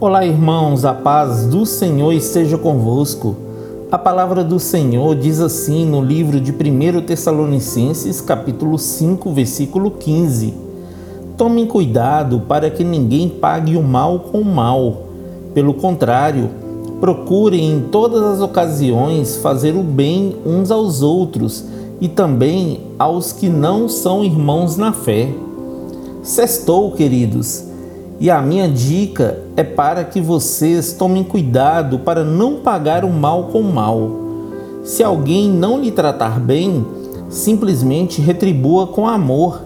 Olá, irmãos, a paz do Senhor esteja convosco. A palavra do Senhor diz assim no livro de 1 Tessalonicenses, capítulo 5, versículo 15: Tomem cuidado para que ninguém pague o mal com o mal. Pelo contrário, procurem em todas as ocasiões fazer o bem uns aos outros e também aos que não são irmãos na fé. Sextou, queridos e a minha dica é para que vocês tomem cuidado para não pagar o mal com o mal. Se alguém não lhe tratar bem, simplesmente retribua com amor.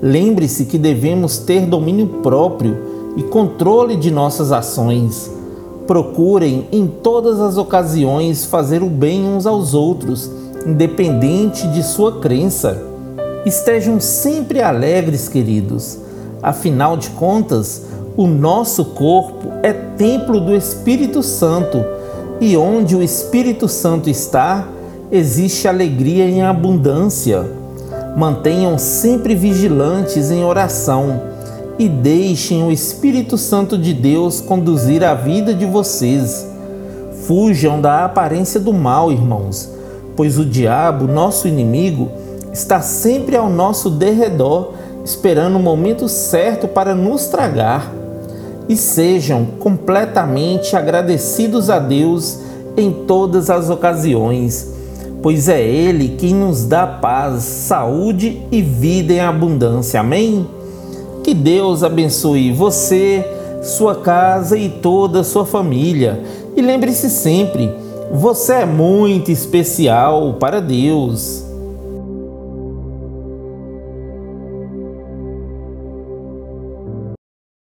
Lembre-se que devemos ter domínio próprio e controle de nossas ações. Procurem em todas as ocasiões fazer o bem uns aos outros, independente de sua crença. Estejam sempre alegres, queridos Afinal de contas, o nosso corpo é templo do Espírito Santo e onde o Espírito Santo está, existe alegria em abundância. Mantenham sempre vigilantes em oração e deixem o Espírito Santo de Deus conduzir a vida de vocês. Fujam da aparência do mal, irmãos, pois o diabo, nosso inimigo, está sempre ao nosso derredor esperando o momento certo para nos tragar. E sejam completamente agradecidos a Deus em todas as ocasiões, pois é Ele quem nos dá paz, saúde e vida em abundância. Amém? Que Deus abençoe você, sua casa e toda a sua família. E lembre-se sempre, você é muito especial para Deus.